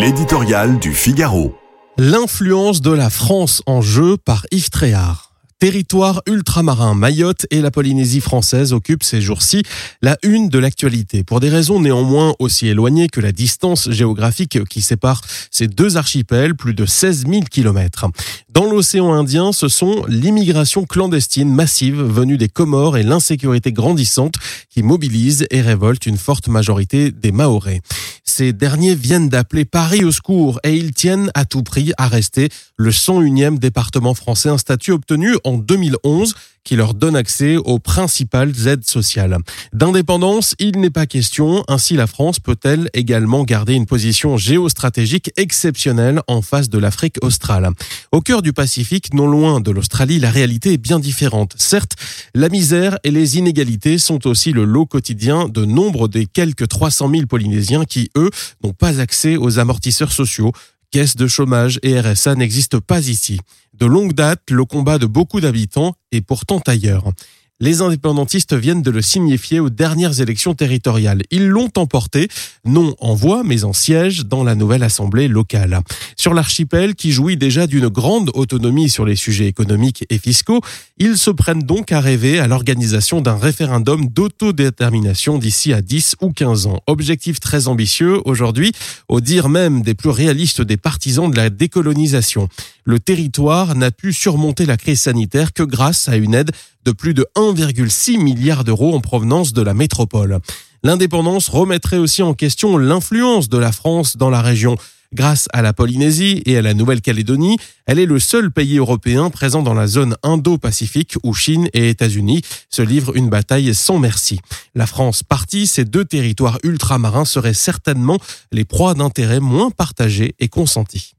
L'éditorial du Figaro. L'influence de la France en jeu par Yves Tréhard. Territoire ultramarin, Mayotte et la Polynésie française occupent ces jours-ci la une de l'actualité, pour des raisons néanmoins aussi éloignées que la distance géographique qui sépare ces deux archipels, plus de 16 000 kilomètres. Dans l'océan Indien, ce sont l'immigration clandestine massive venue des Comores et l'insécurité grandissante qui mobilisent et révoltent une forte majorité des Maorais. Ces derniers viennent d'appeler Paris au secours et ils tiennent à tout prix à rester le 101e département français, un statut obtenu en 2011 qui leur donne accès aux principales aides sociales. D'indépendance, il n'est pas question, ainsi la France peut-elle également garder une position géostratégique exceptionnelle en face de l'Afrique australe? Au cœur du Pacifique, non loin de l'Australie, la réalité est bien différente. Certes, la misère et les inégalités sont aussi le lot quotidien de nombre des quelques 300 000 Polynésiens qui, eux, n'ont pas accès aux amortisseurs sociaux, caisses de chômage et RSA n'existent pas ici. De longue date, le combat de beaucoup d'habitants est pourtant ailleurs. Les indépendantistes viennent de le signifier aux dernières élections territoriales. Ils l'ont emporté, non en voix, mais en siège dans la nouvelle assemblée locale. Sur l'archipel, qui jouit déjà d'une grande autonomie sur les sujets économiques et fiscaux, ils se prennent donc à rêver à l'organisation d'un référendum d'autodétermination d'ici à 10 ou 15 ans. Objectif très ambitieux aujourd'hui, au dire même des plus réalistes des partisans de la décolonisation. Le territoire n'a pu surmonter la crise sanitaire que grâce à une aide de plus de 1,6 milliard d'euros en provenance de la métropole. L'indépendance remettrait aussi en question l'influence de la France dans la région. Grâce à la Polynésie et à la Nouvelle-Calédonie, elle est le seul pays européen présent dans la zone Indo-Pacifique où Chine et États-Unis se livrent une bataille sans merci. La France partie, ces deux territoires ultramarins seraient certainement les proies d'intérêts moins partagés et consentis.